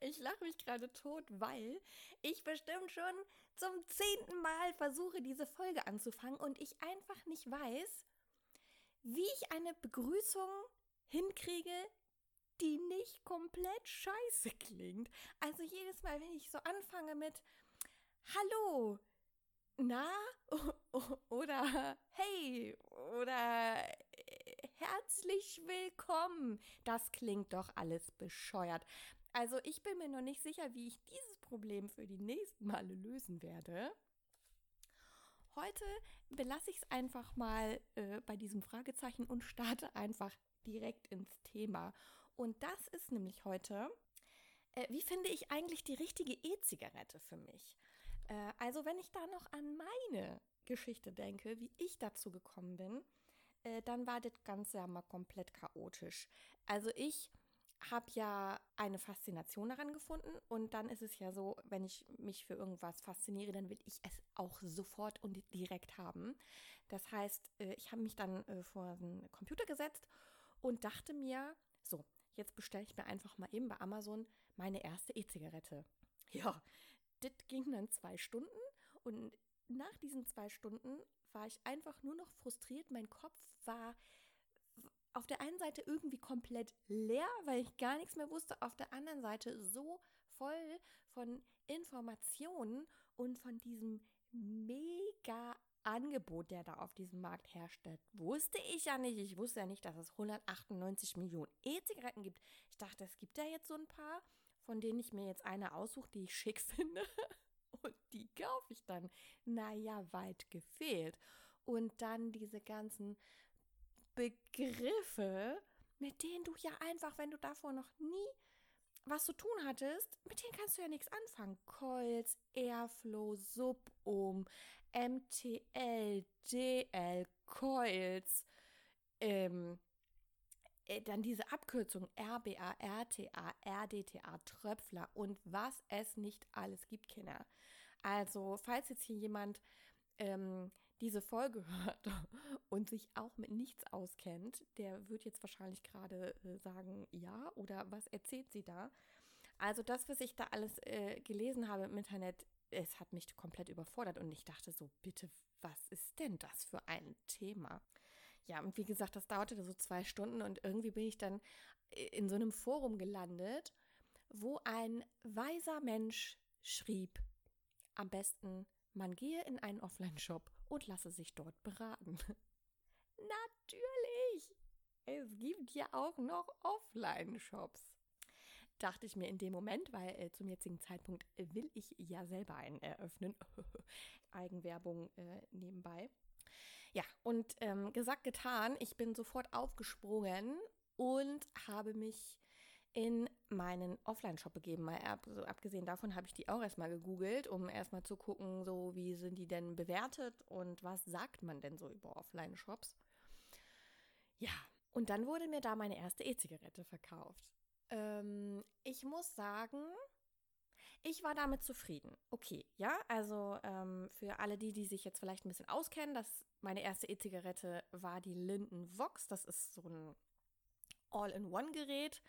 Ich lache mich gerade tot, weil ich bestimmt schon zum zehnten Mal versuche, diese Folge anzufangen und ich einfach nicht weiß, wie ich eine Begrüßung hinkriege, die nicht komplett scheiße klingt. Also jedes Mal, wenn ich so anfange mit Hallo, na oder hey oder äh, herzlich willkommen. Das klingt doch alles bescheuert. Also ich bin mir noch nicht sicher, wie ich dieses Problem für die nächsten Male lösen werde. Heute belasse ich es einfach mal äh, bei diesem Fragezeichen und starte einfach direkt ins Thema. Und das ist nämlich heute, äh, wie finde ich eigentlich die richtige E-Zigarette für mich? Äh, also wenn ich da noch an meine Geschichte denke, wie ich dazu gekommen bin, äh, dann war das Ganze ja mal komplett chaotisch. Also ich habe ja eine Faszination daran gefunden und dann ist es ja so, wenn ich mich für irgendwas fasziniere, dann will ich es auch sofort und direkt haben. Das heißt, äh, ich habe mich dann äh, vor den Computer gesetzt und dachte mir, so, jetzt bestelle ich mir einfach mal eben bei Amazon meine erste E-Zigarette. Ja, das ging dann zwei Stunden und nach diesen zwei Stunden war ich einfach nur noch frustriert. Mein Kopf war auf der einen Seite irgendwie komplett leer, weil ich gar nichts mehr wusste, auf der anderen Seite so voll von Informationen und von diesem mega Angebot, der da auf diesem Markt herrscht, wusste ich ja nicht. Ich wusste ja nicht, dass es 198 Millionen E-Zigaretten gibt. Ich dachte, es gibt ja jetzt so ein paar, von denen ich mir jetzt eine aussuche, die ich schick finde. Und die kaufe ich dann. Naja, weit gefehlt. Und dann diese ganzen Begriffe, mit denen du ja einfach, wenn du davor noch nie was zu tun hattest, mit denen kannst du ja nichts anfangen. Coils, Airflow, Subum, MTL, DL, Coils, ähm, äh, dann diese Abkürzung RBA, RTA, RDTA, Tröpfler und was es nicht alles gibt, Kinder. Also, falls jetzt hier jemand ähm, diese Folge hört und sich auch mit nichts auskennt, der wird jetzt wahrscheinlich gerade äh, sagen, ja, oder was erzählt sie da? Also das, was ich da alles äh, gelesen habe im Internet, es hat mich komplett überfordert und ich dachte so, bitte, was ist denn das für ein Thema? Ja, und wie gesagt, das dauerte so zwei Stunden und irgendwie bin ich dann äh, in so einem Forum gelandet, wo ein weiser Mensch schrieb, am besten man gehe in einen Offline-Shop und lasse sich dort beraten. Natürlich! Es gibt ja auch noch Offline-Shops. Dachte ich mir in dem Moment, weil äh, zum jetzigen Zeitpunkt will ich ja selber einen eröffnen. Eigenwerbung äh, nebenbei. Ja, und ähm, gesagt, getan, ich bin sofort aufgesprungen und habe mich in meinen Offline-Shop begeben. Mal ab, so abgesehen davon habe ich die auch erstmal gegoogelt, um erstmal zu gucken, so wie sind die denn bewertet und was sagt man denn so über Offline-Shops. Ja, und dann wurde mir da meine erste E-Zigarette verkauft. Ähm, ich muss sagen, ich war damit zufrieden. Okay, ja, also ähm, für alle die, die sich jetzt vielleicht ein bisschen auskennen, dass meine erste E-Zigarette war die Linden Vox. Das ist so ein All-in-One-Gerät.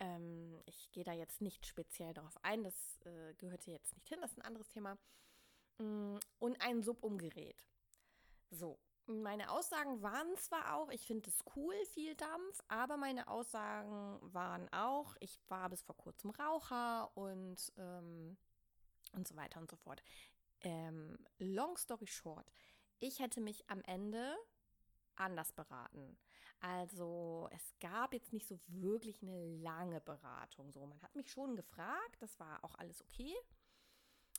Ähm, ich gehe da jetzt nicht speziell darauf ein, das äh, gehört hier jetzt nicht hin, das ist ein anderes Thema. Mm, und ein Subumgerät. So, meine Aussagen waren zwar auch, ich finde es cool, viel Dampf, aber meine Aussagen waren auch, ich war bis vor kurzem Raucher und, ähm, und so weiter und so fort. Ähm, long story short, ich hätte mich am Ende anders beraten. Also es gab jetzt nicht so wirklich eine lange Beratung. So, man hat mich schon gefragt, das war auch alles okay.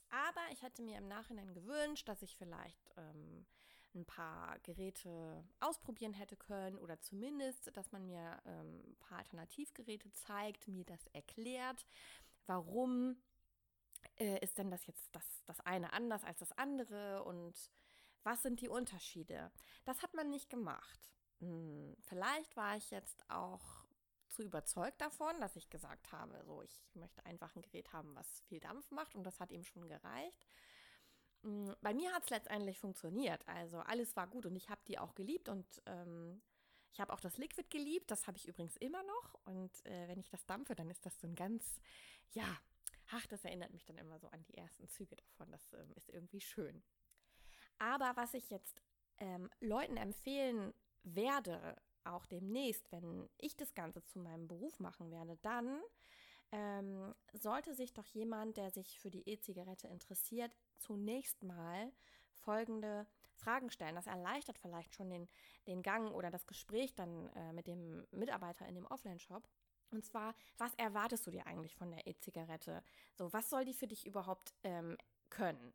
Aber ich hätte mir im Nachhinein gewünscht, dass ich vielleicht ähm, ein paar Geräte ausprobieren hätte können oder zumindest, dass man mir ähm, ein paar Alternativgeräte zeigt, mir das erklärt, warum äh, ist denn das jetzt das, das eine anders als das andere und was sind die Unterschiede? Das hat man nicht gemacht. Hm, vielleicht war ich jetzt auch zu überzeugt davon, dass ich gesagt habe, so ich möchte einfach ein Gerät haben, was viel Dampf macht und das hat ihm schon gereicht. Hm, bei mir hat es letztendlich funktioniert, also alles war gut und ich habe die auch geliebt und ähm, Ich habe auch das Liquid geliebt, das habe ich übrigens immer noch. Und äh, wenn ich das dampfe, dann ist das so ein ganz, ja, ach, das erinnert mich dann immer so an die ersten Züge davon. Das ähm, ist irgendwie schön. Aber was ich jetzt ähm, Leuten empfehlen werde, auch demnächst, wenn ich das Ganze zu meinem Beruf machen werde, dann ähm, sollte sich doch jemand, der sich für die E-Zigarette interessiert, zunächst mal folgende Fragen stellen. Das erleichtert vielleicht schon den, den Gang oder das Gespräch dann äh, mit dem Mitarbeiter in dem Offline-Shop. Und zwar, was erwartest du dir eigentlich von der E-Zigarette? So, was soll die für dich überhaupt ähm, können?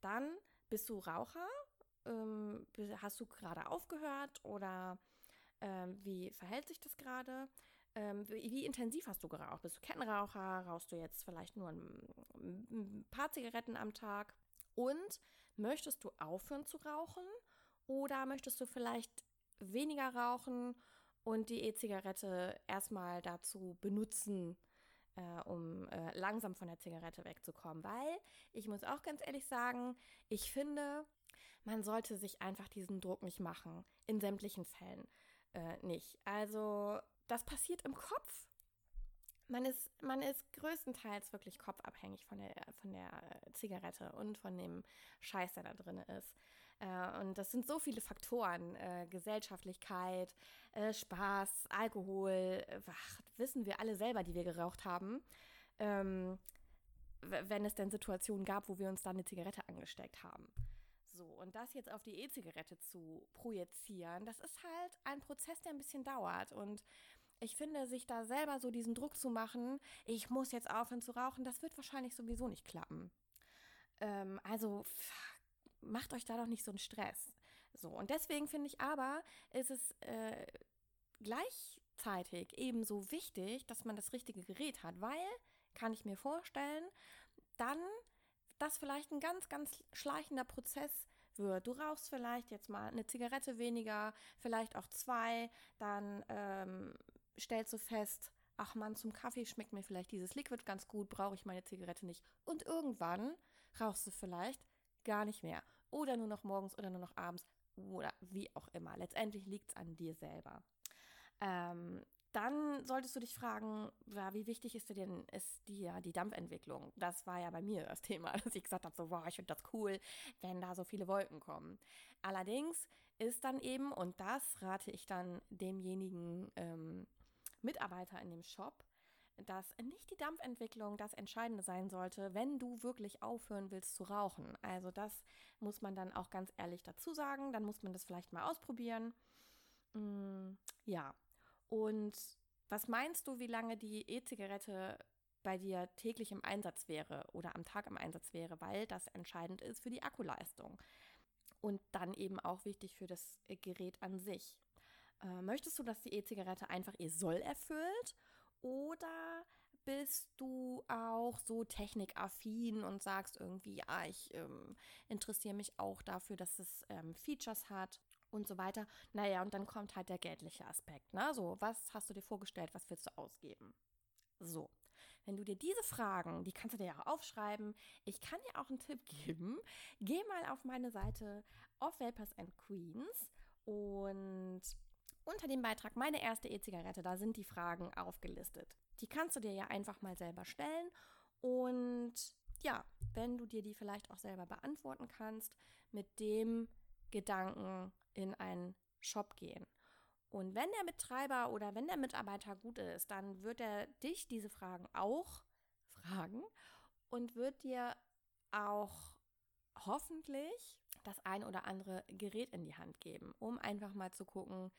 Dann bist du Raucher? Ähm, hast du gerade aufgehört oder ähm, wie verhält sich das gerade? Ähm, wie, wie, intensiv hast du geraucht? Bist du Kettenraucher? Rauchst du jetzt vielleicht nur ein, ein paar Zigaretten am Tag? Und möchtest du aufhören zu rauchen oder möchtest du vielleicht weniger rauchen und die E-Zigarette erstmal dazu benutzen, äh, um äh, langsam von der Zigarette wegzukommen? Weil ich muss auch ganz ehrlich sagen, ich finde, man sollte sich einfach diesen Druck nicht machen. In sämtlichen Fällen äh, nicht. Also, das passiert im Kopf man ist, man ist größtenteils wirklich kopfabhängig von der, von der Zigarette und von dem Scheiß, der da drin ist. Äh, und das sind so viele Faktoren. Äh, Gesellschaftlichkeit, äh, Spaß, Alkohol, ach, wissen wir alle selber, die wir geraucht haben. Ähm, wenn es denn Situationen gab, wo wir uns dann eine Zigarette angesteckt haben. So, und das jetzt auf die E-Zigarette zu projizieren, das ist halt ein Prozess, der ein bisschen dauert. Und ich finde, sich da selber so diesen Druck zu machen, ich muss jetzt aufhören zu rauchen, das wird wahrscheinlich sowieso nicht klappen. Ähm, also macht euch da doch nicht so einen Stress. So, und deswegen finde ich aber, ist es äh, gleichzeitig ebenso wichtig, dass man das richtige Gerät hat, weil, kann ich mir vorstellen, dann das vielleicht ein ganz, ganz schleichender Prozess wird. Du rauchst vielleicht jetzt mal eine Zigarette weniger, vielleicht auch zwei, dann ähm, stellst du fest, ach man, zum Kaffee schmeckt mir vielleicht dieses Liquid ganz gut, brauche ich meine Zigarette nicht. Und irgendwann rauchst du vielleicht gar nicht mehr. Oder nur noch morgens oder nur noch abends oder wie auch immer. Letztendlich liegt es an dir selber. Ähm, dann solltest du dich fragen, ja, wie wichtig ist dir denn ist die, ja, die Dampfentwicklung? Das war ja bei mir das Thema, dass ich gesagt habe, so, wow, ich finde das cool, wenn da so viele Wolken kommen. Allerdings ist dann eben, und das rate ich dann demjenigen ähm, Mitarbeiter in dem Shop, dass nicht die Dampfentwicklung das Entscheidende sein sollte, wenn du wirklich aufhören willst zu rauchen. Also das muss man dann auch ganz ehrlich dazu sagen. Dann muss man das vielleicht mal ausprobieren. Mm, ja. Und was meinst du, wie lange die E-Zigarette bei dir täglich im Einsatz wäre oder am Tag im Einsatz wäre, weil das entscheidend ist für die Akkuleistung und dann eben auch wichtig für das Gerät an sich. Äh, möchtest du, dass die E-Zigarette einfach ihr Soll erfüllt? Oder bist du auch so technikaffin und sagst irgendwie, ja, ich ähm, interessiere mich auch dafür, dass es ähm, Features hat und so weiter. Naja, und dann kommt halt der geldliche Aspekt. Ne? So, was hast du dir vorgestellt, was willst du ausgeben? So, wenn du dir diese Fragen, die kannst du dir ja auch aufschreiben. Ich kann dir auch einen Tipp geben. Geh mal auf meine Seite Off Vapors and Queens und unter dem Beitrag Meine erste E-Zigarette, da sind die Fragen aufgelistet. Die kannst du dir ja einfach mal selber stellen und ja, wenn du dir die vielleicht auch selber beantworten kannst, mit dem Gedanken in einen Shop gehen. Und wenn der Betreiber oder wenn der Mitarbeiter gut ist, dann wird er dich diese Fragen auch fragen und wird dir auch hoffentlich das ein oder andere Gerät in die Hand geben, um einfach mal zu gucken,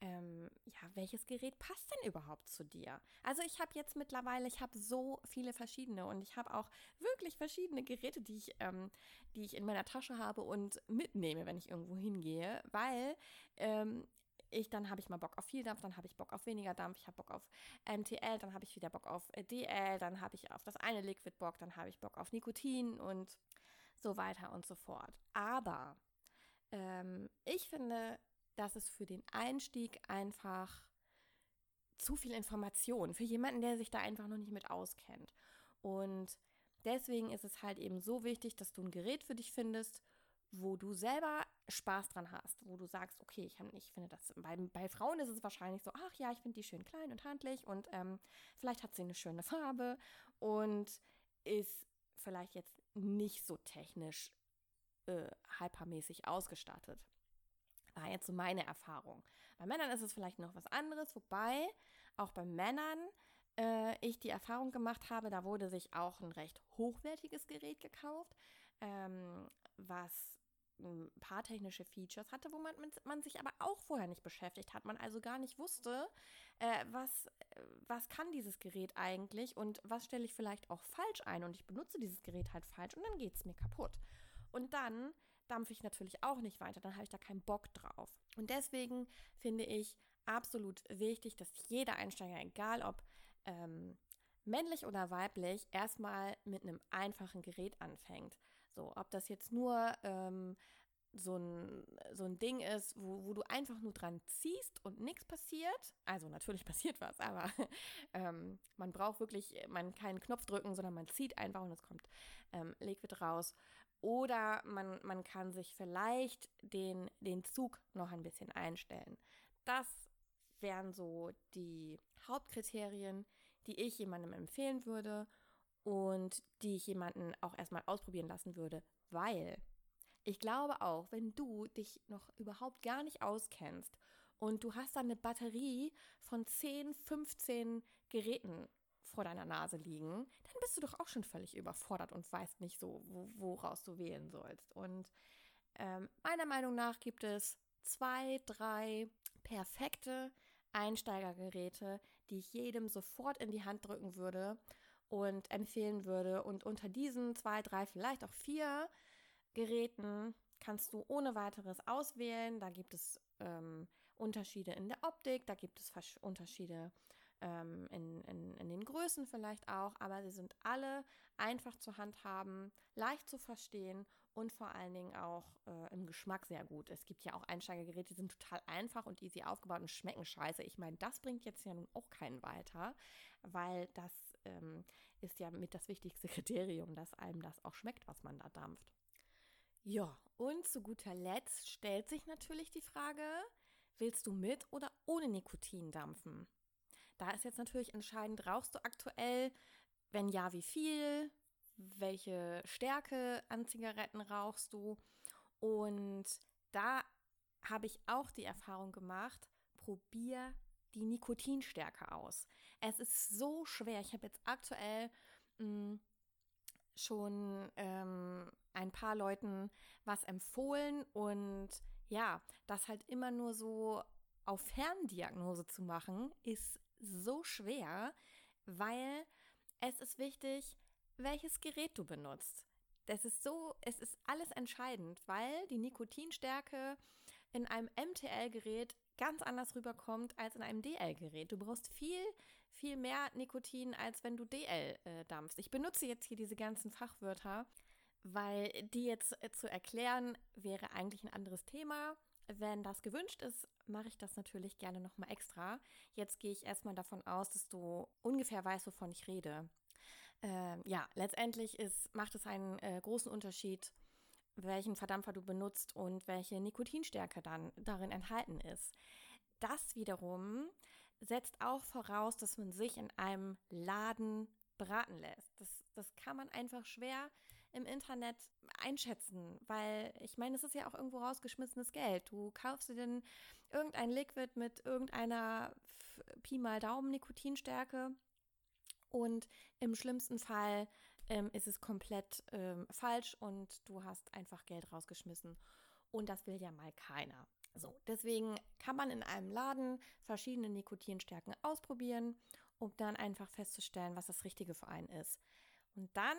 ähm, ja, welches Gerät passt denn überhaupt zu dir? Also ich habe jetzt mittlerweile, ich habe so viele verschiedene und ich habe auch wirklich verschiedene Geräte, die ich, ähm, die ich in meiner Tasche habe und mitnehme, wenn ich irgendwo hingehe, weil ähm, ich, dann habe ich mal Bock auf viel Dampf, dann habe ich Bock auf weniger Dampf, ich habe Bock auf MTL, dann habe ich wieder Bock auf DL, dann habe ich auf das eine Liquid Bock, dann habe ich Bock auf Nikotin und so weiter und so fort. Aber ähm, ich finde, dass es für den Einstieg einfach zu viel Information für jemanden, der sich da einfach noch nicht mit auskennt. Und deswegen ist es halt eben so wichtig, dass du ein Gerät für dich findest, wo du selber Spaß dran hast, wo du sagst, okay, ich, ich finde das, bei, bei Frauen ist es wahrscheinlich so, ach ja, ich finde die schön klein und handlich und ähm, vielleicht hat sie eine schöne Farbe und ist vielleicht jetzt nicht so technisch äh, hypermäßig ausgestattet. War jetzt so meine Erfahrung. Bei Männern ist es vielleicht noch was anderes, wobei auch bei Männern äh, ich die Erfahrung gemacht habe, da wurde sich auch ein recht hochwertiges Gerät gekauft, ähm, was ein paar technische Features hatte, wo man, man sich aber auch vorher nicht beschäftigt hat. Man also gar nicht wusste, äh, was, was kann dieses Gerät eigentlich und was stelle ich vielleicht auch falsch ein und ich benutze dieses Gerät halt falsch und dann geht es mir kaputt. Und dann dampfe ich natürlich auch nicht weiter, dann habe ich da keinen Bock drauf. Und deswegen finde ich absolut wichtig, dass jeder Einsteiger, egal ob ähm, männlich oder weiblich, erstmal mit einem einfachen Gerät anfängt. So, ob das jetzt nur ähm, so ein, so ein Ding ist, wo, wo du einfach nur dran ziehst und nichts passiert. Also natürlich passiert was, aber ähm, man braucht wirklich, man keinen Knopf drücken, sondern man zieht einfach und es kommt ähm, Liquid raus. Oder man, man kann sich vielleicht den, den Zug noch ein bisschen einstellen. Das wären so die Hauptkriterien, die ich jemandem empfehlen würde und die ich jemanden auch erstmal ausprobieren lassen würde, weil ich glaube auch, wenn du dich noch überhaupt gar nicht auskennst und du hast dann eine Batterie von 10, 15 Geräten vor deiner Nase liegen, dann bist du doch auch schon völlig überfordert und weißt nicht so, wo, woraus du wählen sollst. Und ähm, meiner Meinung nach gibt es zwei, drei perfekte Einsteigergeräte, die ich jedem sofort in die Hand drücken würde und empfehlen würde. Und unter diesen zwei, drei, vielleicht auch vier Geräten kannst du ohne weiteres auswählen. Da gibt es ähm, Unterschiede in der Optik, da gibt es Unterschiede ähm, in, in, in den Größen vielleicht auch, aber sie sind alle einfach zu handhaben, leicht zu verstehen und vor allen Dingen auch äh, im Geschmack sehr gut. Es gibt ja auch Einsteigergeräte, die sind total einfach und easy aufgebaut und schmecken scheiße. Ich meine, das bringt jetzt ja nun auch keinen weiter, weil das ähm, ist ja mit das wichtigste Kriterium, dass einem das auch schmeckt, was man da dampft. Ja, und zu guter Letzt stellt sich natürlich die Frage, willst du mit oder ohne Nikotin dampfen? Da ist jetzt natürlich entscheidend, rauchst du aktuell? Wenn ja, wie viel? Welche Stärke an Zigaretten rauchst du? Und da habe ich auch die Erfahrung gemacht, probier die Nikotinstärke aus. Es ist so schwer. Ich habe jetzt aktuell mh, hm, schon ähm, ein paar Leuten was empfohlen und ja, das halt immer nur so auf Ferndiagnose zu machen, ist so schwer, weil es ist wichtig, welches Gerät du benutzt. Das ist so, es ist alles entscheidend, weil die Nikotinstärke in einem MTL-Gerät ganz anders rüberkommt als in einem DL-Gerät. Du brauchst viel, viel mehr Nikotin, als wenn du DL äh, dampfst. Ich benutze jetzt hier diese ganzen Fachwörter, weil die jetzt äh, zu erklären wäre eigentlich ein anderes Thema. Wenn das gewünscht ist, mache ich das natürlich gerne nochmal extra. Jetzt gehe ich erstmal davon aus, dass du ungefähr weißt, wovon ich rede. Ähm, ja, letztendlich ist, macht es einen äh, großen Unterschied, welchen Verdampfer du benutzt und welche Nikotinstärke dann darin enthalten ist. Das wiederum setzt auch voraus, dass man sich in einem Laden beraten lässt. Das, das kann man einfach schwer im Internet einschätzen, weil ich meine, es ist ja auch irgendwo rausgeschmissenes Geld. Du kaufst dir denn irgendein Liquid mit irgendeiner Pi mal Daumen Nikotinstärke und im schlimmsten Fall ähm, ist es komplett ähm, falsch und du hast einfach Geld rausgeschmissen. Und das will ja mal keiner. So, deswegen kann man in einem Laden verschiedene Nikotinstärken ausprobieren, um dann einfach festzustellen, was das Richtige für einen ist. Und dann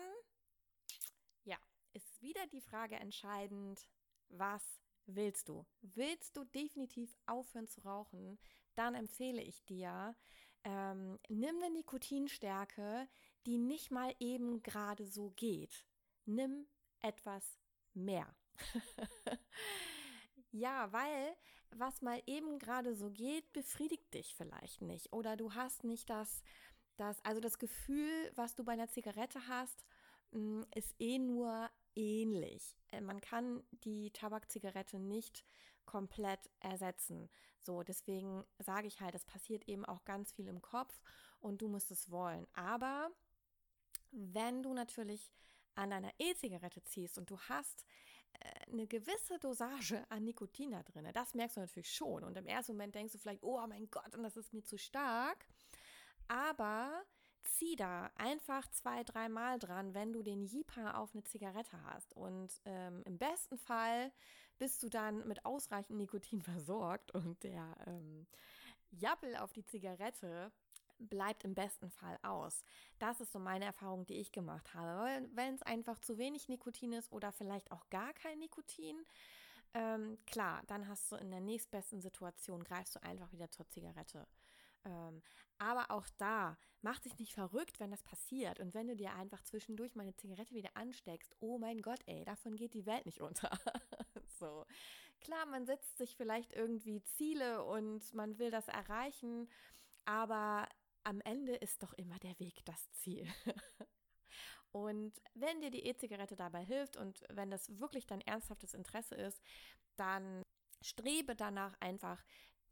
ist wieder die Frage entscheidend, was willst du? Willst du definitiv aufhören zu rauchen? Dann empfehle ich dir, ähm, nimm eine Nikotinstärke, die nicht mal eben gerade so geht. Nimm etwas mehr. ja, weil was mal eben gerade so geht, befriedigt dich vielleicht nicht. Oder du hast nicht das, das, also das Gefühl, was du bei einer Zigarette hast, ist eh nur ähnlich. Äh, man kann die Tabakzigarette nicht komplett ersetzen. So, deswegen sage ich halt, es passiert eben auch ganz viel im Kopf und du musst es wollen. Aber wenn du natürlich an deiner E-Zigarette ziehst und du hast äh, eine gewisse Dosage an Nikotin da drin, das merkst du natürlich schon. Und im ersten Moment denkst du vielleicht, oh mein Gott, und das ist mir zu stark. Aber zieh da einfach zwei, dreimal dran, wenn du den Jipa auf eine Zigarette hast. Und ähm, im besten Fall bist du dann mit ausreichend Nikotin versorgt und der ähm, Jappel auf die Zigarette bleibt im besten Fall aus. Das ist so meine Erfahrung, die ich gemacht habe. Wenn es einfach zu wenig Nikotin ist oder vielleicht auch gar kein Nikotin, ähm, klar, dann hast du in der nächstbesten Situation, greifst du einfach wieder zur Zigarette. Ähm, aber auch da, mach dich nicht verrückt, wenn das passiert. Und wenn du dir einfach zwischendurch meine Zigarette wieder ansteckst, oh mein Gott, ey, davon geht die Welt nicht unter. so. Klar, man setzt sich vielleicht irgendwie Ziele und man will das erreichen, aber am Ende ist doch immer der Weg das Ziel. und wenn dir die E-Zigarette dabei hilft und wenn das wirklich dein ernsthaftes Interesse ist, dann strebe danach einfach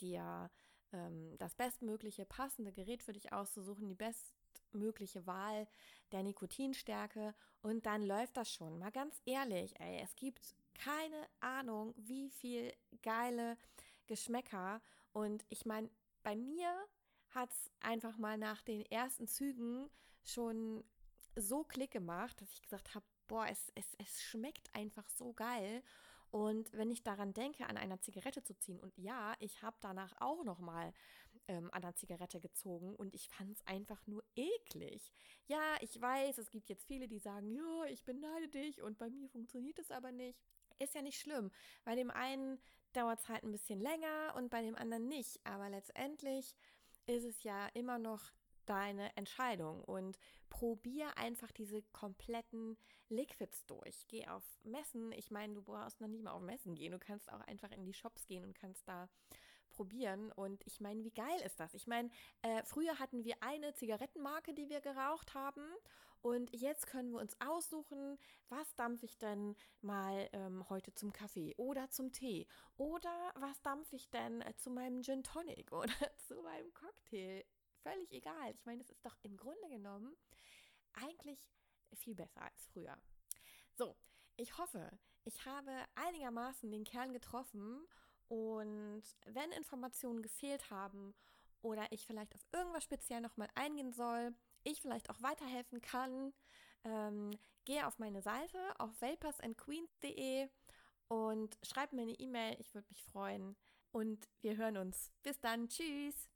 dir ähm, das bestmögliche passende Gerät für dich auszusuchen, die bestmögliche Wahl der Nikotinstärke und dann läuft das schon. Mal ganz ehrlich, ey, es gibt keine Ahnung, wie viel geile Geschmäcker und ich meine, bei mir hat es einfach mal nach den ersten Zügen schon so Klick gemacht, dass ich gesagt habe, boah, es, es, es schmeckt einfach so geil. Und wenn ich daran denke, an einer Zigarette zu ziehen, und ja, ich habe danach auch noch mal ähm, an der Zigarette gezogen und ich fand es einfach nur eklig. Ja, ich weiß, es gibt jetzt viele, die sagen, ja, ich beneide dich und bei mir funktioniert es aber nicht. Ist ja nicht schlimm. Bei dem einen dauert es halt ein bisschen länger und bei dem anderen nicht. Aber letztendlich ist es ja immer noch deine Entscheidung und probier einfach diese kompletten Liquids durch. Geh auf Messen. Ich meine, du brauchst noch nicht mal auf Messen gehen. Du kannst auch einfach in die Shops gehen und kannst da probieren. Und ich meine, wie geil ist das? Ich meine, äh, früher hatten wir eine Zigarettenmarke, die wir geraucht haben. Und jetzt können wir uns aussuchen, was dampfe ich denn mal ähm, heute zum Kaffee oder zum Tee? Oder was dampfe ich denn äh, zu meinem Gin Tonic oder zu meinem Cocktail? Völlig egal. Ich meine, es ist doch im Grunde genommen eigentlich viel besser als früher. So, ich hoffe, ich habe einigermaßen den Kern getroffen und wenn Informationen gefehlt haben oder ich vielleicht auf irgendwas speziell nochmal eingehen soll, ich vielleicht auch weiterhelfen kann, ähm, gehe auf meine Seite auf vaporsandqueens.de und schreib mir eine E-Mail. Ich würde mich freuen. Und wir hören uns. Bis dann. Tschüss.